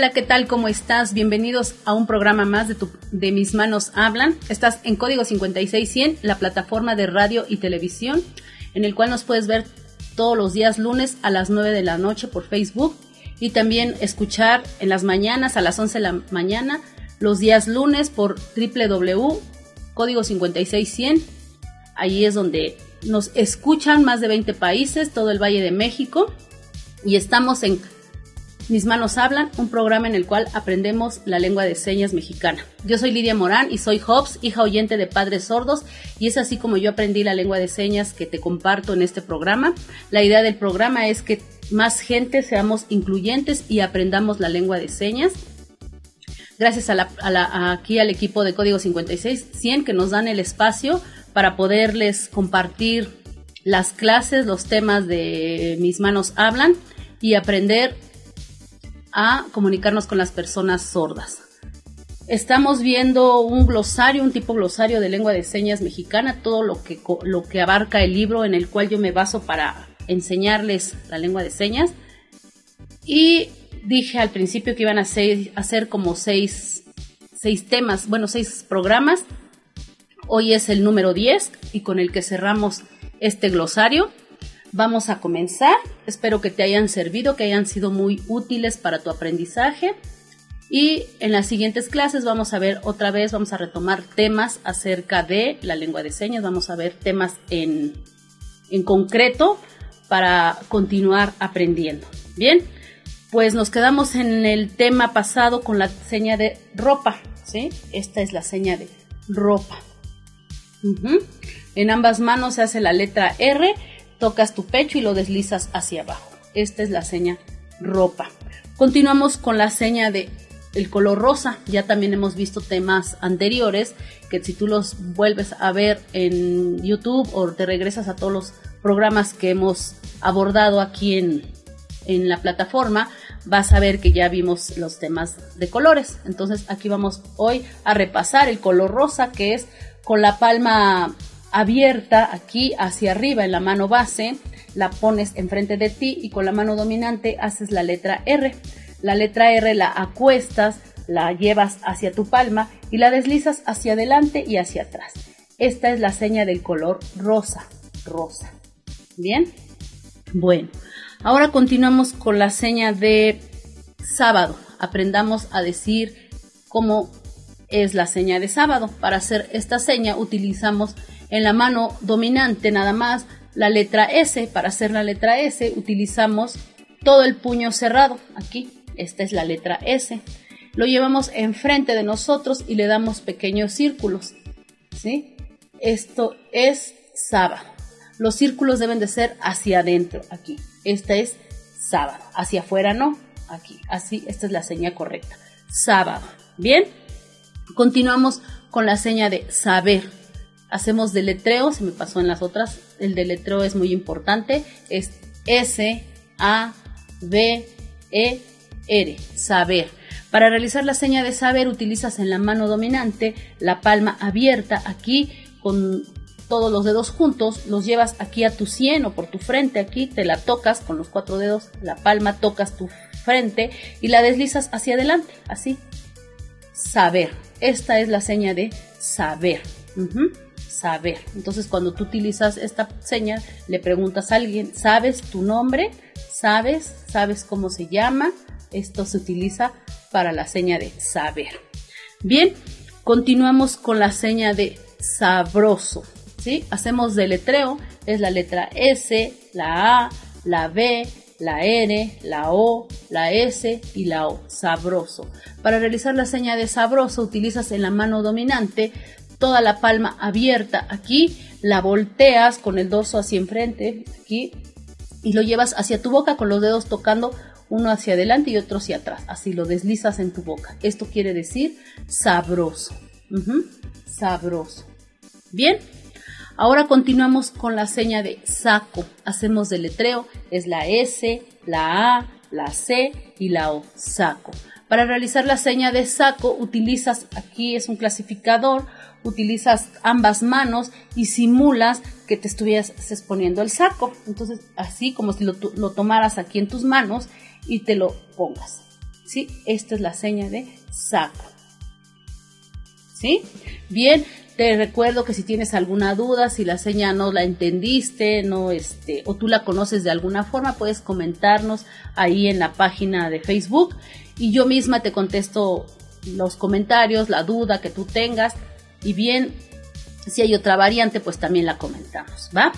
Hola, ¿qué tal? ¿Cómo estás? Bienvenidos a un programa más de, tu, de Mis Manos Hablan. Estás en Código 5600, la plataforma de radio y televisión, en el cual nos puedes ver todos los días lunes a las 9 de la noche por Facebook y también escuchar en las mañanas a las 11 de la mañana, los días lunes por www.código 5600. Ahí es donde nos escuchan más de 20 países, todo el Valle de México y estamos en mis manos hablan, un programa en el cual aprendemos la lengua de señas mexicana. Yo soy Lidia Morán y soy Hobbs, hija oyente de padres sordos, y es así como yo aprendí la lengua de señas que te comparto en este programa. La idea del programa es que más gente seamos incluyentes y aprendamos la lengua de señas. Gracias aquí al equipo de Código 56-100 que nos dan el espacio para poderles compartir las clases, los temas de mis manos hablan y aprender a comunicarnos con las personas sordas. Estamos viendo un glosario, un tipo glosario de lengua de señas mexicana, todo lo que, lo que abarca el libro en el cual yo me baso para enseñarles la lengua de señas. Y dije al principio que iban a, hacer como seis, seis temas, bueno, seis programas. Hoy es el número 10 y con el que cerramos este glosario. Vamos a comenzar. Espero que te hayan servido, que hayan sido muy útiles para tu aprendizaje. Y en las siguientes clases vamos a ver otra vez, vamos a retomar temas acerca de la lengua de señas, vamos a ver temas en, en concreto para continuar aprendiendo. Bien, pues nos quedamos en el tema pasado con la seña de ropa, ¿sí? Esta es la seña de ropa. En ambas manos se hace la letra R tocas tu pecho y lo deslizas hacia abajo. Esta es la seña ropa. Continuamos con la seña de el color rosa. Ya también hemos visto temas anteriores que si tú los vuelves a ver en YouTube o te regresas a todos los programas que hemos abordado aquí en, en la plataforma, vas a ver que ya vimos los temas de colores. Entonces aquí vamos hoy a repasar el color rosa que es con la palma abierta aquí hacia arriba en la mano base, la pones enfrente de ti y con la mano dominante haces la letra R. La letra R la acuestas, la llevas hacia tu palma y la deslizas hacia adelante y hacia atrás. Esta es la seña del color rosa, rosa. ¿Bien? Bueno, ahora continuamos con la seña de sábado. Aprendamos a decir cómo es la seña de sábado. Para hacer esta seña utilizamos en la mano dominante nada más la letra S. Para hacer la letra S utilizamos todo el puño cerrado. Aquí, esta es la letra S. Lo llevamos enfrente de nosotros y le damos pequeños círculos. ¿sí? Esto es sábado. Los círculos deben de ser hacia adentro, aquí. Esta es sábado. Hacia afuera no, aquí. Así, esta es la seña correcta. Sábado. Bien. Continuamos con la seña de saber hacemos deletreo, se me pasó en las otras, el deletreo es muy importante, es S, A, B, E, R, saber. Para realizar la seña de saber utilizas en la mano dominante la palma abierta. Aquí con todos los dedos juntos, los llevas aquí a tu sien o por tu frente, aquí te la tocas con los cuatro dedos, la palma tocas tu frente y la deslizas hacia adelante, así. Saber. Esta es la seña de saber saber. Entonces, cuando tú utilizas esta seña, le preguntas a alguien, ¿sabes tu nombre? ¿Sabes? ¿Sabes cómo se llama? Esto se utiliza para la seña de saber. Bien, continuamos con la seña de sabroso. ¿sí? Hacemos deletreo, es la letra S, la A, la B, la R, la O, la S y la O, sabroso. Para realizar la seña de sabroso utilizas en la mano dominante toda la palma abierta aquí, la volteas con el dorso hacia enfrente, aquí, y lo llevas hacia tu boca con los dedos tocando uno hacia adelante y otro hacia atrás. Así lo deslizas en tu boca. Esto quiere decir sabroso. Sabroso. Bien. Ahora continuamos con la seña de saco. Hacemos deletreo. Es la S, la A, la C y la O. Saco. Para realizar la seña de saco utilizas, aquí es un clasificador, utilizas ambas manos y simulas que te estuvieras exponiendo el saco. Entonces, así como si lo, tomaras aquí en tus manos y te lo pongas. ¿sí? Esta es la seña de saco. ¿Sí? Bien, te recuerdo que si tienes alguna duda, si la seña no la entendiste, no este, o tú la conoces de alguna forma, puedes comentarnos ahí en la página de Facebook y yo misma te contesto los comentarios, la duda que tú tengas y bien, si hay otra variante, pues también la comentamos, ¿va?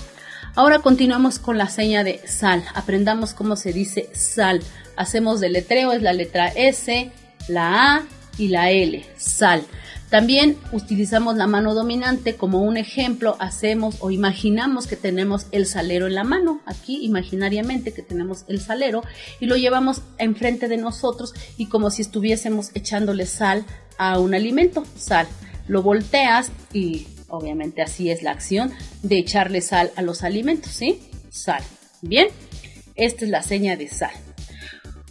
Ahora continuamos con la seña de sal. Aprendamos cómo se dice sal. Hacemos letreo, es la letra S, la A y la L, sal. También utilizamos la mano dominante como un ejemplo, hacemos o imaginamos que tenemos el salero en la mano, aquí imaginariamente que tenemos el salero y lo llevamos enfrente de nosotros y como si estuviésemos echándole sal a un alimento, sal. Lo volteas y obviamente así es la acción de echarle sal a los alimentos, ¿sí? Sal. Bien, esta es la seña de sal.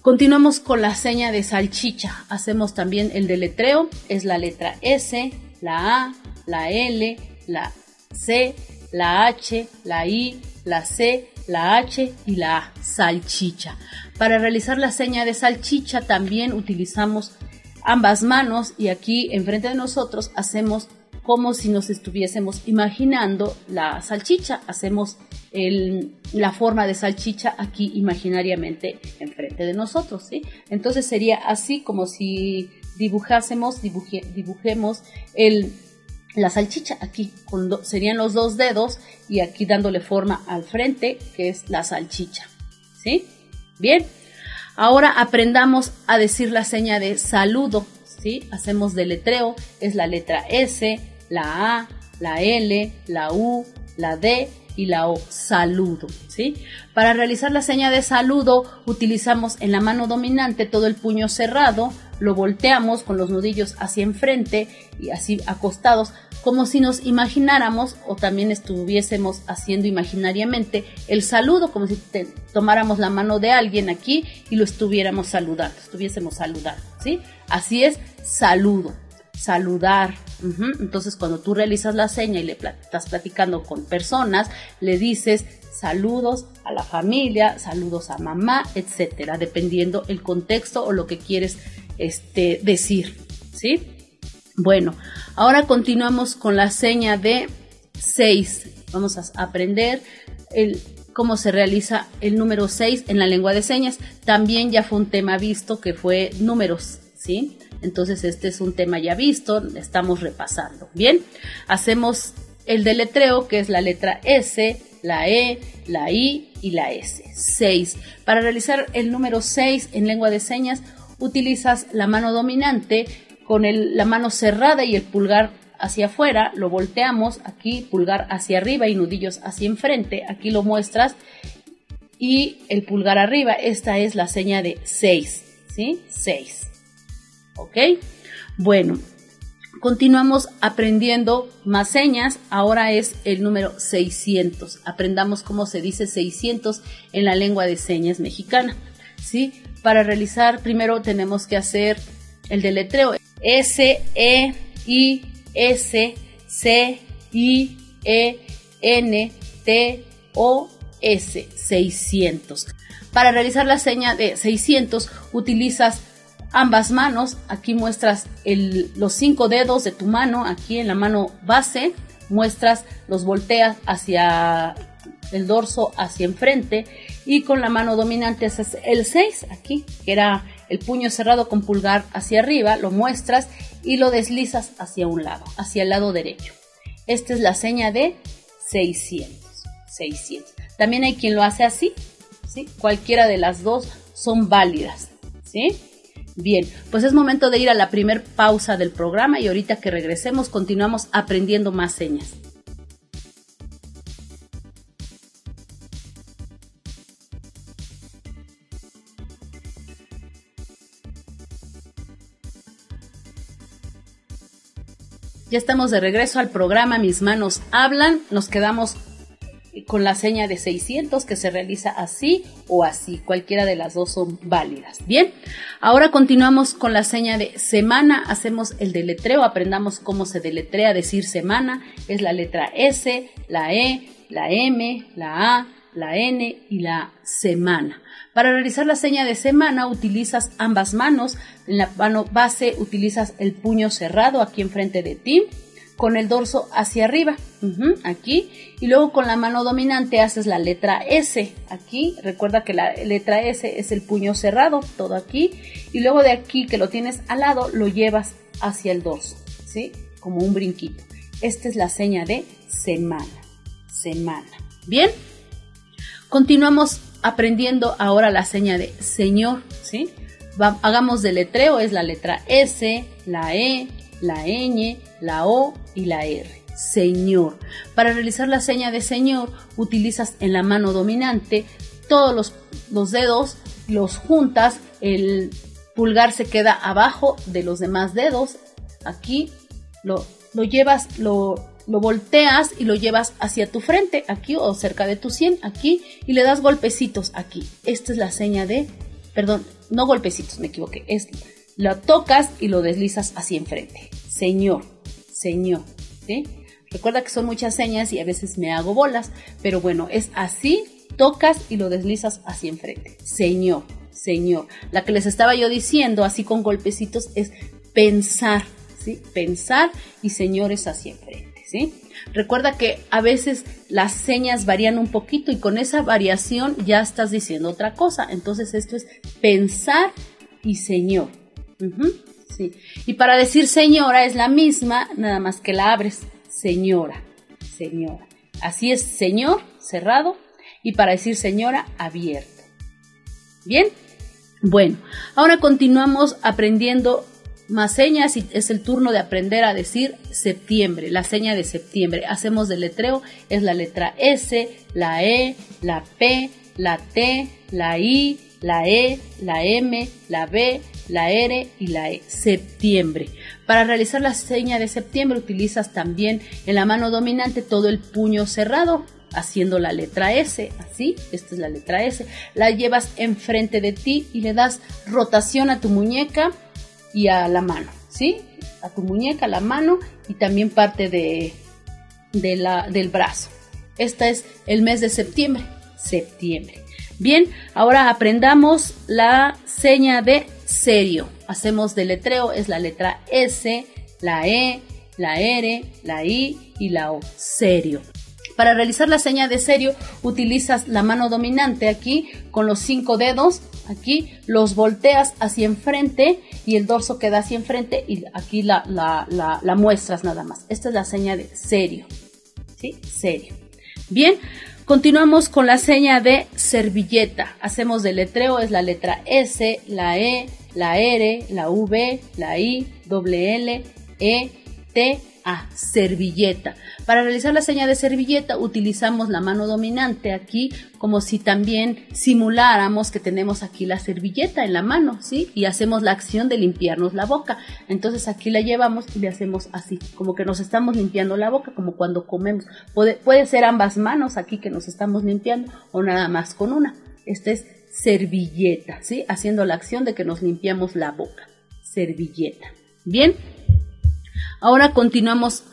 Continuamos con la seña de salchicha. Hacemos también el deletreo. Es la letra S, la A, la L, la C, la H, la I, la C, la H y la A. Salchicha. Para realizar la seña de salchicha también utilizamos ambas manos y aquí enfrente de nosotros hacemos como si nos estuviésemos imaginando la salchicha. Hacemos la forma de salchicha aquí imaginariamente enfrente de nosotros. ¿sí? Entonces sería así como si dibujásemos, dibujemos el, la salchicha aquí, serían los dos dedos y aquí dándole forma al frente, que es la salchicha. ¿Sí? Bien. Ahora aprendamos a decir la seña de saludo. ¿Sí? Hacemos deletreo, es la letra S, la A, la L, la U, la D y la O, saludo, ¿sí? Para realizar la seña de saludo utilizamos en la mano dominante todo el puño cerrado, lo volteamos con los nudillos hacia enfrente y así acostados, como si nos imagináramos o también estuviésemos haciendo imaginariamente el saludo, como si tomáramos la mano de alguien aquí y lo estuviéramos saludando, estuviésemos saludando, ¿sí? Así es, saludo saludar. Entonces, cuando tú realizas la seña y le estás platicando con personas, le dices saludos a la familia, saludos a mamá, etcétera, dependiendo el contexto o lo que quieres este, decir. ¿Sí? Bueno, ahora continuamos con la seña de 6. Vamos a aprender el, cómo se realiza el número 6 en la lengua de señas. También ya fue un tema visto que fue números, ¿sí? Entonces este es un tema ya visto, estamos repasando. Bien, hacemos el deletreo que es la letra S, la E, la I y la S. 6. Para realizar el número 6 en lengua de señas utilizas la mano dominante con la mano cerrada y el pulgar hacia afuera, lo volteamos aquí, pulgar hacia arriba y nudillos hacia enfrente, aquí lo muestras y el pulgar arriba, esta es la seña de 6, ¿sí? 6. ¿Ok? Bueno, continuamos aprendiendo más señas. Ahora es el número 600. Aprendamos cómo se dice 600 en la lengua de señas mexicana. ¿Sí? Para realizar, primero tenemos que hacer el deletreo. S, E, I, S, C, I, E, N, T, O, S. 600. Para realizar la seña de 600 utilizas ambas manos. Aquí muestras los cinco dedos de tu mano, aquí en la mano base, muestras, los volteas hacia el dorso, hacia enfrente, y con la mano dominante haces el 6, aquí, que era el puño cerrado con pulgar hacia arriba, lo muestras y lo deslizas hacia un lado, hacia el lado derecho. Esta es la seña de 600. 600. También hay quien lo hace así, ¿sí? Cualquiera de las dos son válidas, ¿sí? Bien, pues es momento de ir a la primer pausa del programa y ahorita que regresemos continuamos aprendiendo más señas. Ya estamos de regreso al programa Mis manos hablan. Nos quedamos con la seña de 600 que se realiza así o así. Cualquiera de las dos son válidas. Bien, ahora continuamos con la seña de semana. Hacemos el deletreo, aprendamos cómo se deletrea decir semana. Es la letra S, la E, la M, la A, la N y la semana. Para realizar la seña de semana utilizas ambas manos. En la mano base utilizas el puño cerrado aquí enfrente de ti con el dorso hacia arriba, aquí, y luego con la mano dominante haces la letra S, aquí, recuerda que la letra S es el puño cerrado, todo aquí, y luego de aquí que lo tienes al lado, lo llevas hacia el dorso, ¿sí? Como un brinquito. Esta es la seña de semana, semana. Bien, continuamos aprendiendo ahora la seña de señor, ¿sí? hagamos de letreo, es la letra S, la E, la ñ, la o y la r. Señor. Para realizar la seña de señor utilizas en la mano dominante todos los, dedos, los juntas, el pulgar se queda abajo de los demás dedos. Aquí lo, lo llevas, lo, lo volteas y lo llevas hacia tu frente, aquí o cerca de tu sien, aquí, y le das golpecitos aquí. Esta es la seña de, perdón, no golpecitos, me equivoqué, es lo tocas y lo deslizas hacia enfrente. Señor, Señor. ¿sí? Recuerda que son muchas señas y a veces me hago bolas, pero bueno, es así, tocas y lo deslizas hacia enfrente. Señor, Señor. La que les estaba yo diciendo, así con golpecitos, es pensar, ¿sí? Pensar y señores hacia enfrente, Recuerda que a veces las señas varían un poquito y con esa variación ya estás diciendo otra cosa. Entonces esto es pensar y señor. sí. Y para decir señora es la misma, nada más que la abres. Señora, señora. Así es, señor, cerrado. Y para decir señora, abierto. ¿Bien? Bueno, ahora continuamos aprendiendo más señas y es el turno de aprender a decir septiembre, la seña de septiembre. Hacemos del letreo, es la letra S, la E, la P, la T, la I, la E, la M, la B, la R y la E. Septiembre. Para realizar la seña de septiembre utilizas también en la mano dominante todo el puño cerrado, haciendo la letra S, así, esta es la letra S, la llevas enfrente de ti y le das rotación a tu muñeca y a la mano, ¿sí? A tu muñeca, a la mano y también parte de, de la, del brazo. Este es el mes de septiembre, septiembre. Bien, ahora aprendamos la seña de serio. Hacemos letreo, es la letra S, la E, la R, la I y la O. Serio. Para realizar la seña de serio utilizas la mano dominante aquí con los cinco dedos, aquí los volteas hacia enfrente y el dorso queda hacia enfrente y aquí la, la, muestras nada más. Esta es la seña de serio. ¿Sí? Serio. Bien, continuamos con la seña de servilleta. Hacemos letreo, es la letra S, la E, la R, la V, la I, doble L, E, T, A, servilleta. Para realizar la seña de servilleta utilizamos la mano dominante aquí como si también simuláramos que tenemos aquí la servilleta en la mano, ¿sí? Y hacemos la acción de limpiarnos la boca. Entonces aquí la llevamos y le hacemos así, como que nos estamos limpiando la boca, como cuando comemos. Puede, puede ser ambas manos aquí que nos estamos limpiando o nada más con una. Esta es servilleta, ¿sí? Haciendo la acción de que nos limpiamos la boca. Servilleta. Bien. Ahora continuamos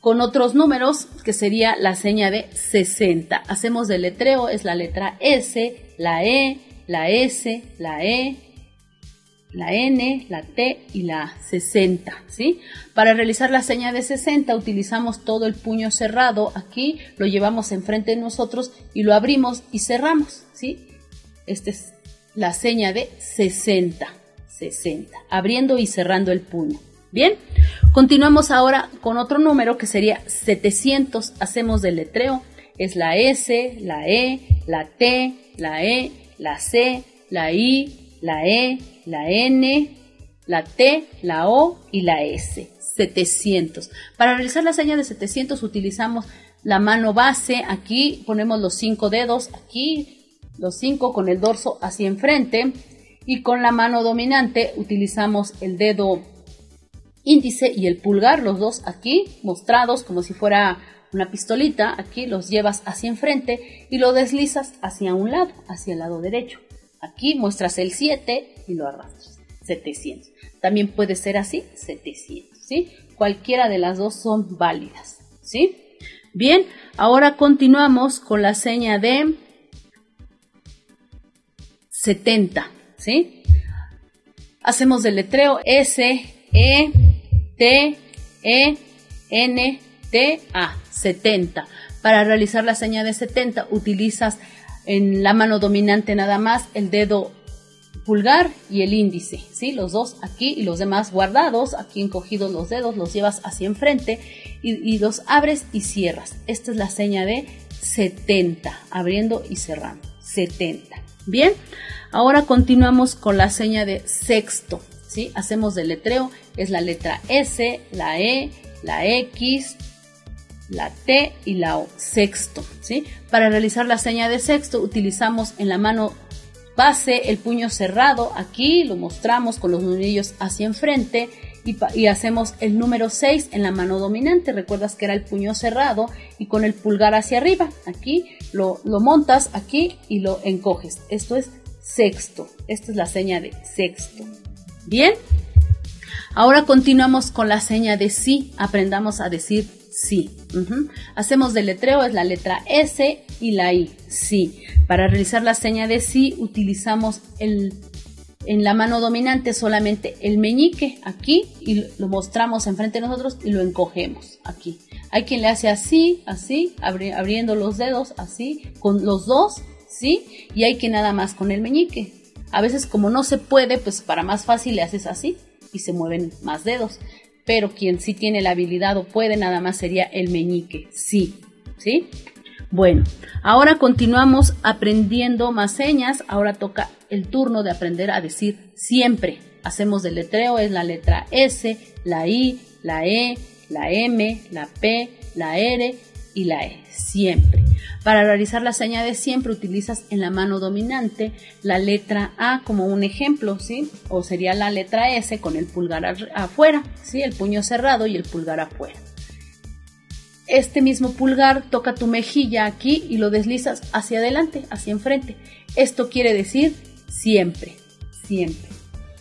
con otros números que sería la seña de 60. Hacemos del letreo, es la letra S, la E, la S, la E, la N, la T y la 60, ¿sí? Para realizar la seña de 60 utilizamos todo el puño cerrado aquí, lo llevamos enfrente de nosotros y lo abrimos y cerramos, ¿sí? Esta es la seña de 60, 60, abriendo y cerrando el puño. Bien, continuamos ahora con otro número que sería 700. Hacemos del letreo. Es la S, la E, la T, la E, la C, la I, la E, la N, la T, la O y la S. 700. Para realizar la seña de 700 utilizamos la mano base. Aquí ponemos los cinco dedos. Aquí los cinco con el dorso hacia enfrente. Y con la mano dominante utilizamos el dedo índice y el pulgar, los dos aquí mostrados como si fuera una pistolita, aquí los llevas hacia enfrente y lo deslizas hacia un lado, hacia el lado derecho. Aquí muestras el 7 y lo arrastras, 700. También puede ser así, 700, ¿sí? Cualquiera de las dos son válidas, ¿sí? Bien, ahora continuamos con la seña de 70, ¿sí? Hacemos deletreo S, E, E, N, T, A, 70. Para realizar la señal de 70 utilizas en la mano dominante nada más el dedo pulgar y el índice, ¿sí? Los dos aquí y los demás guardados, aquí encogidos los dedos, los llevas hacia enfrente y, y los abres y cierras. Esta es la seña de 70, abriendo y cerrando, 70. Bien, ahora continuamos con la seña de sexto, ¿sí? Hacemos deletreo, es la letra S, la E, la X, la T y la O, sexto, ¿sí? Para realizar la seña de sexto utilizamos en la mano base el puño cerrado, aquí lo mostramos con los nudillos hacia enfrente y, hacemos el número 6 en la mano dominante, recuerdas que era el puño cerrado y con el pulgar hacia arriba, aquí lo, lo montas aquí y lo encoges, esto es sexto, esta es la seña de sexto, ¿bien? Ahora continuamos con la seña de sí, aprendamos a decir sí. Hacemos deletreo, es la letra S y la I, sí. Para realizar la seña de sí utilizamos el, en la mano dominante solamente el meñique aquí y lo mostramos enfrente de nosotros y lo encogemos aquí. Hay quien le hace así, así, abriendo los dedos, así, con los dos, ¿sí? Y hay quien nada más con el meñique. A veces como no se puede, pues para más fácil le haces así y se mueven más dedos pero quien sí tiene la habilidad o puede nada más sería el meñique, sí, ¿sí? Bueno, ahora continuamos aprendiendo más señas, ahora toca el turno de aprender a decir siempre. Hacemos del letreo, es la letra S, la I, la E, la M, la P, la R y la E, siempre. Para realizar la seña de siempre utilizas en la mano dominante la letra A como un ejemplo, ¿sí? O sería la letra S con el pulgar afuera, ¿sí? El puño cerrado y el pulgar afuera. Este mismo pulgar toca tu mejilla aquí y lo deslizas hacia adelante, hacia enfrente. Esto quiere decir siempre, siempre.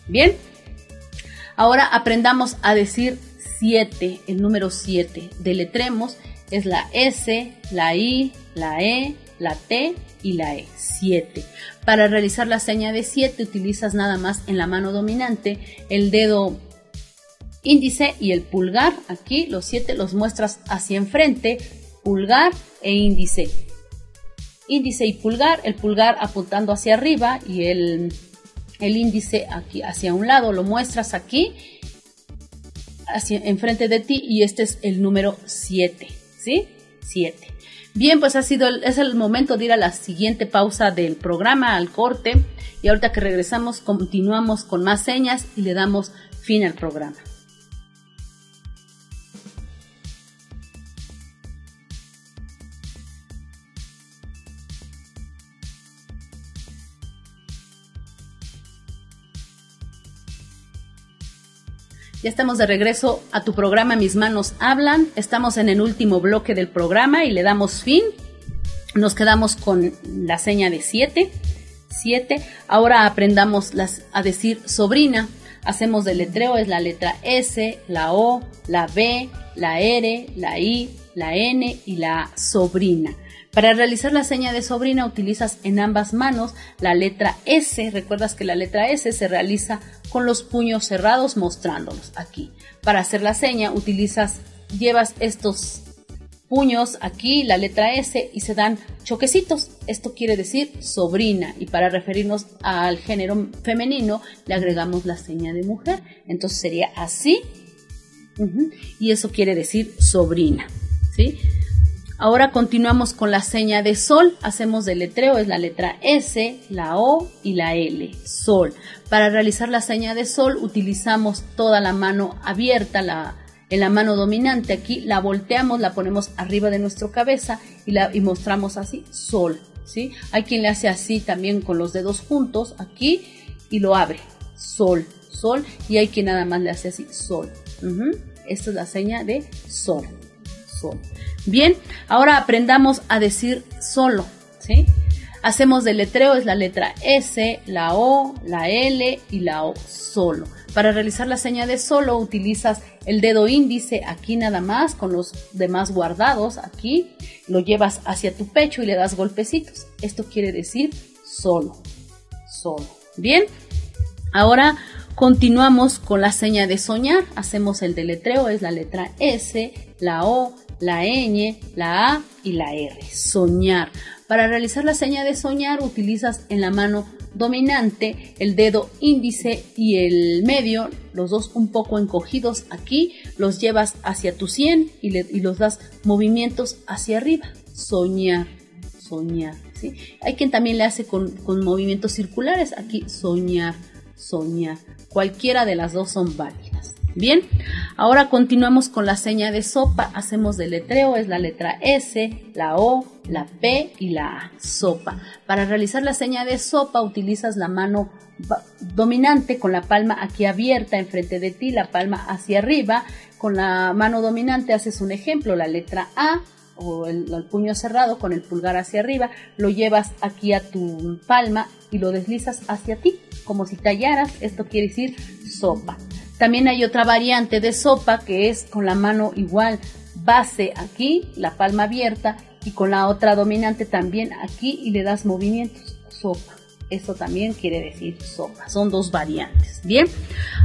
¿Bien? Ahora aprendamos a decir 7, el número 7. Deletremos es la S, la I, la E, la T y la E. 7. Para realizar la seña de 7 utilizas nada más en la mano dominante el dedo índice y el pulgar. Aquí los 7 los muestras hacia enfrente, pulgar e índice. Índice y pulgar, el pulgar apuntando hacia arriba y el, el índice aquí hacia un lado, lo muestras aquí hacia enfrente de ti y este es el número 7, ¿sí? 7. Bien, pues ha sido es el momento de ir a la siguiente pausa del programa, al corte, y ahorita que regresamos continuamos con más señas y le damos fin al programa. Ya estamos de regreso a tu programa Mis manos hablan. Estamos en el último bloque del programa y le damos fin. Nos quedamos con la seña de 7. 7. Ahora aprendamos las, a decir sobrina. Hacemos del letreo, es la letra S, la O, la B, la R, la I, la N y la sobrina. Para realizar la seña de sobrina utilizas en ambas manos la letra S. Recuerdas que la letra S se realiza con los puños cerrados mostrándolos aquí. Para hacer la seña utilizas, llevas estos puños aquí, la letra S y se dan choquecitos. Esto quiere decir sobrina y para referirnos al género femenino le agregamos la seña de mujer. Entonces sería así y eso quiere decir sobrina. ¿sí? Ahora continuamos con la seña de sol. Hacemos del letreo, es la letra S, la O y la L, sol. Para realizar la seña de sol utilizamos toda la mano abierta, la, en la mano dominante aquí, la volteamos, la ponemos arriba de nuestra cabeza y, la, y mostramos así, sol. ¿sí? Hay quien le hace así también con los dedos juntos aquí y lo abre, sol, sol. Y hay quien nada más le hace así, sol. Esta es la seña de sol, Bien, ahora aprendamos a decir solo, ¿sí? Hacemos del letreo, es la letra S, la O, la L y la O, solo. Para realizar la seña de solo utilizas el dedo índice aquí nada más, con los demás guardados aquí, lo llevas hacia tu pecho y le das golpecitos. Esto quiere decir solo, solo. Bien, ahora continuamos con la seña de soñar. Hacemos el deletreo, es la letra S, la O, la ñ, la A y la R. Soñar. Para realizar la seña de soñar utilizas en la mano dominante el dedo índice y el medio, los dos un poco encogidos aquí, los llevas hacia tu sien y, los das movimientos hacia arriba. Soñar, soñar. ¿sí? Hay quien también le hace con, con movimientos circulares. Aquí soñar, soñar. Cualquiera de las dos son válidas. Bien, ahora continuamos con la seña de sopa. Hacemos letreo, es la letra S, la O, la P y la A. Sopa. Para realizar la seña de sopa utilizas la mano dominante con la palma aquí abierta enfrente de ti, la palma hacia arriba. Con la mano dominante haces un ejemplo, la letra A o el, el, puño cerrado con el pulgar hacia arriba, lo llevas aquí a tu palma y lo deslizas hacia ti, como si tallaras, esto quiere decir sopa. También hay otra variante de sopa que es con la mano igual base aquí, la palma abierta y con la otra dominante también aquí y le das movimientos. Sopa. Eso también quiere decir sopa. Son dos variantes. Bien.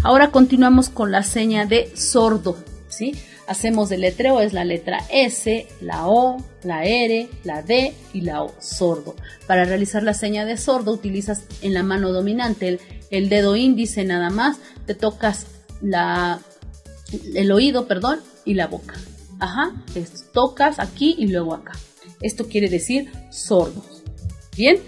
Ahora continuamos con la seña de sordo. ¿Sí? Hacemos el letreo, es la letra S, la O, la R, la D y la O, sordo. Para realizar la seña de sordo utilizas en la mano dominante el, el dedo índice nada más, te tocas la, el oído, perdón, y la boca. Ajá, tocas aquí y luego acá. Esto quiere decir sordos. Bien,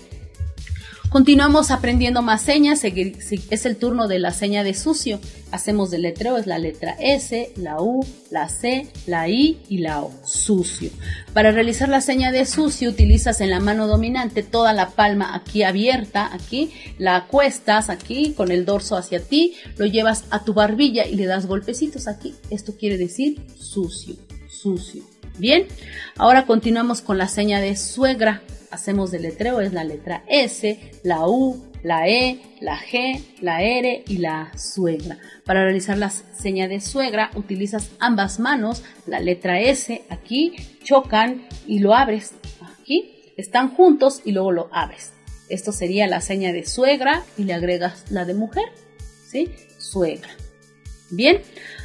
Continuamos aprendiendo más señas, es el turno de la seña de sucio. Hacemos del letreo, es la letra S, la U, la C, la I y la O, sucio. Para realizar la seña de sucio utilizas en la mano dominante toda la palma aquí abierta, aquí, la acuestas aquí con el dorso hacia ti, lo llevas a tu barbilla y le das golpecitos aquí. Esto quiere decir sucio, sucio. Bien, ahora continuamos con la seña de suegra hacemos del letreo es la letra S, la U, la E, la G, la R y la suegra. Para realizar la seña de suegra utilizas ambas manos, la letra S aquí, chocan y lo abres. Aquí están juntos y luego lo abres. Esto sería la seña de suegra y le agregas la de mujer, ¿sí? Suegra. Bien,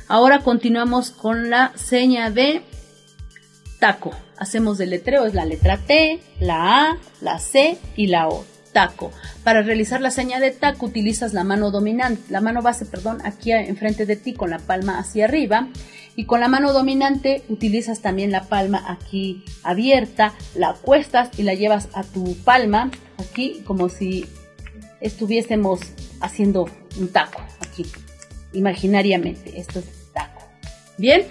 ahora continuamos con la seña de taco. Hacemos del letreo, es la letra T, la A, la C y la O. Taco. Para realizar la señal de taco utilizas la mano dominante, la mano base, perdón, aquí enfrente de ti con la palma hacia arriba. Y con la mano dominante utilizas también la palma aquí abierta, la acuestas y la llevas a tu palma aquí como si estuviésemos haciendo un taco aquí, imaginariamente. Esto es taco. Bien,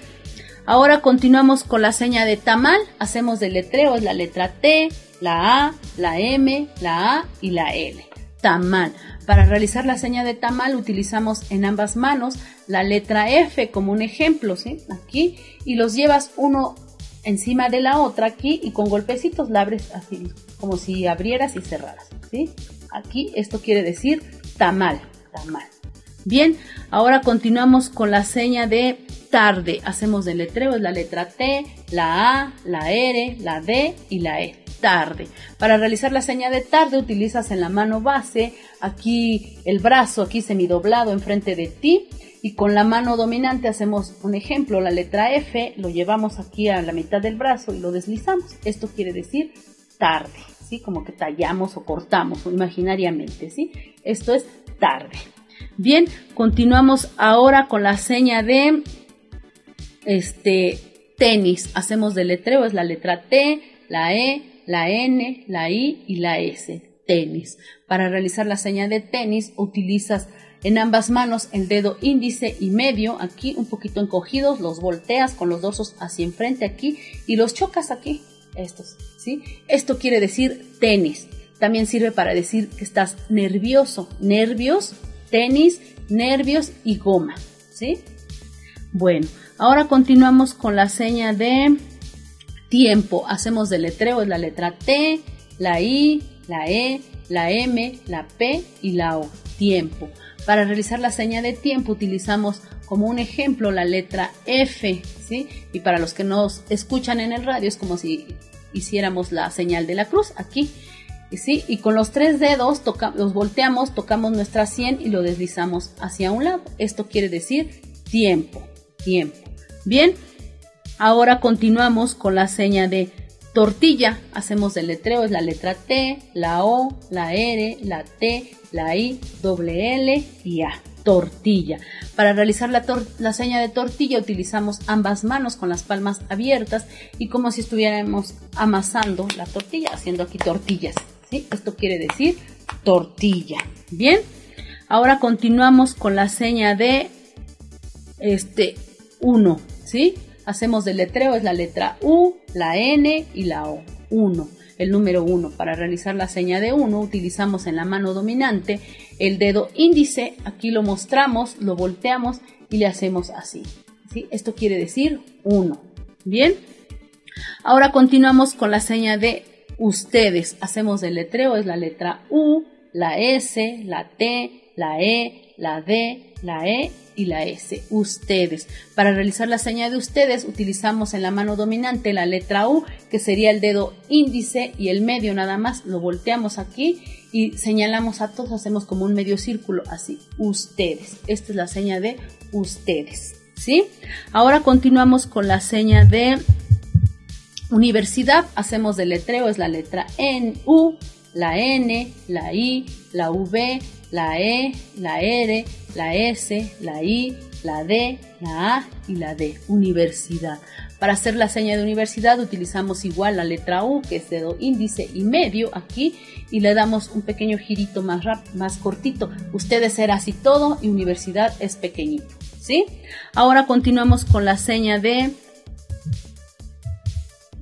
Ahora continuamos con la seña de tamal. Hacemos del letreo, es la letra T, la A, la M, la A y la L. Tamal. Para realizar la seña de tamal utilizamos en ambas manos la letra F como un ejemplo, ¿sí? Aquí. Y los llevas uno encima de la otra aquí y con golpecitos la abres así, como si abrieras y cerraras, ¿sí? Aquí esto quiere decir tamal, tamal. Bien, ahora continuamos con la seña de tarde. Hacemos el letreo, es la letra T, la A, la R, la D y la E. Tarde. Para realizar la seña de tarde utilizas en la mano base, aquí el brazo, aquí semidoblado enfrente de ti. Y con la mano dominante hacemos un ejemplo, la letra F, lo llevamos aquí a la mitad del brazo y lo deslizamos. Esto quiere decir tarde, ¿sí? Como que tallamos o cortamos imaginariamente, ¿sí? Esto es tarde. Bien, continuamos ahora con la seña de este tenis. Hacemos del letreo, es la letra T, la E, la N, la I y la S. Tenis. Para realizar la seña de tenis utilizas en ambas manos el dedo índice y medio aquí un poquito encogidos, los volteas con los dorsos hacia enfrente aquí y los chocas aquí. Estos, ¿sí? Esto quiere decir tenis. También sirve para decir que estás nervioso. Nervios tenis, nervios y goma, ¿sí? Bueno, ahora continuamos con la seña de tiempo. Hacemos del letreo, es la letra T, la I, la E, la M, la P y la O. Tiempo. Para realizar la seña de tiempo utilizamos como un ejemplo la letra F, ¿sí? Y para los que nos escuchan en el radio es como si hiciéramos la señal de la cruz aquí ¿sí? Y con los tres dedos los volteamos, tocamos nuestra 100 y lo deslizamos hacia un lado. Esto quiere decir tiempo, tiempo. Bien, ahora continuamos con la seña de tortilla. Hacemos el letreo, es la letra T, la O, la R, la T, la I, doble L y A. Tortilla. Para realizar la, seña de tortilla utilizamos ambas manos con las palmas abiertas y como si estuviéramos amasando la tortilla, haciendo aquí tortillas. Esto quiere decir tortilla. Bien, ahora continuamos con la seña de este 1, Hacemos del letreo, es la letra U, la N y la O. 1, el número 1. Para realizar la seña de 1 utilizamos en la mano dominante el dedo índice, aquí lo mostramos, lo volteamos y le hacemos así. ¿sí? Esto quiere decir 1. Bien, ahora continuamos con la seña de ustedes. Hacemos el letreo, es la letra U, la S, la T, la E, la D, la E y la S. Ustedes. Para realizar la señal de ustedes utilizamos en la mano dominante la letra U, que sería el dedo índice y el medio nada más. Lo volteamos aquí y señalamos a todos, hacemos como un medio círculo así. Ustedes. Esta es la seña de ustedes. ¿Sí? Ahora continuamos con la seña de Universidad, hacemos del letreo, es la letra N, U, la N, la I, la V, la E, la R, la S, la I, la D, la A y la D. Universidad. Para hacer la seña de universidad utilizamos igual la letra U, que es dedo índice y medio aquí, y le damos un pequeño girito más, más cortito. Ustedes será así todo y universidad es pequeñito. ¿Sí? Ahora continuamos con la seña de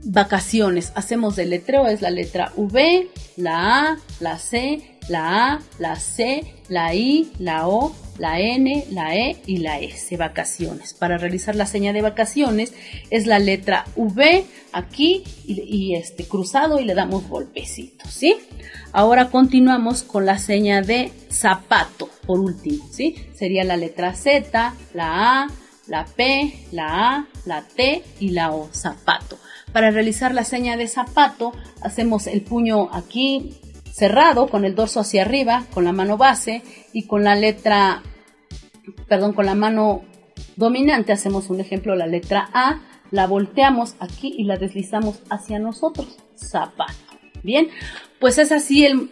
vacaciones. Hacemos el letreo, es la letra V, la A, la C, la A, la C, la I, la O, la N, la E y la S. Vacaciones. Para realizar la seña de vacaciones es la letra V aquí y, este cruzado y le damos golpecitos, ¿sí? Ahora continuamos con la seña de zapato, por último, ¿sí? Sería la letra Z, la A, la P, la A, la T y la O, zapato. Para realizar la seña de zapato, hacemos el puño aquí cerrado, con el dorso hacia arriba, con la mano base y con la letra, perdón, con la mano dominante hacemos un ejemplo, la letra A, la volteamos aquí y la deslizamos hacia nosotros, zapato. Bien, pues es así el,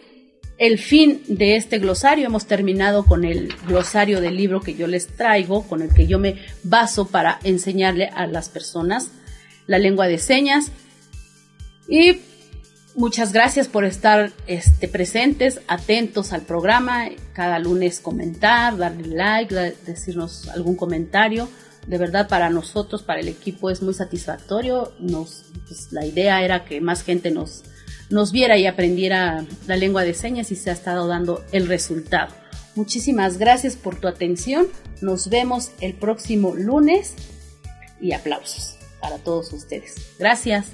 el fin de este glosario. Hemos terminado con el glosario del libro que yo les traigo, con el que yo me baso para enseñarle a las personas la lengua de señas. Y muchas gracias por estar este, presentes, atentos al programa. Cada lunes comentar, darle like, decirnos algún comentario. De verdad, para nosotros, para el equipo, es muy satisfactorio. Nos, pues, la idea era que más gente nos, nos viera y aprendiera la lengua de señas y se ha estado dando el resultado. Muchísimas gracias por tu atención. Nos vemos el próximo lunes y aplausos para todos ustedes. Gracias.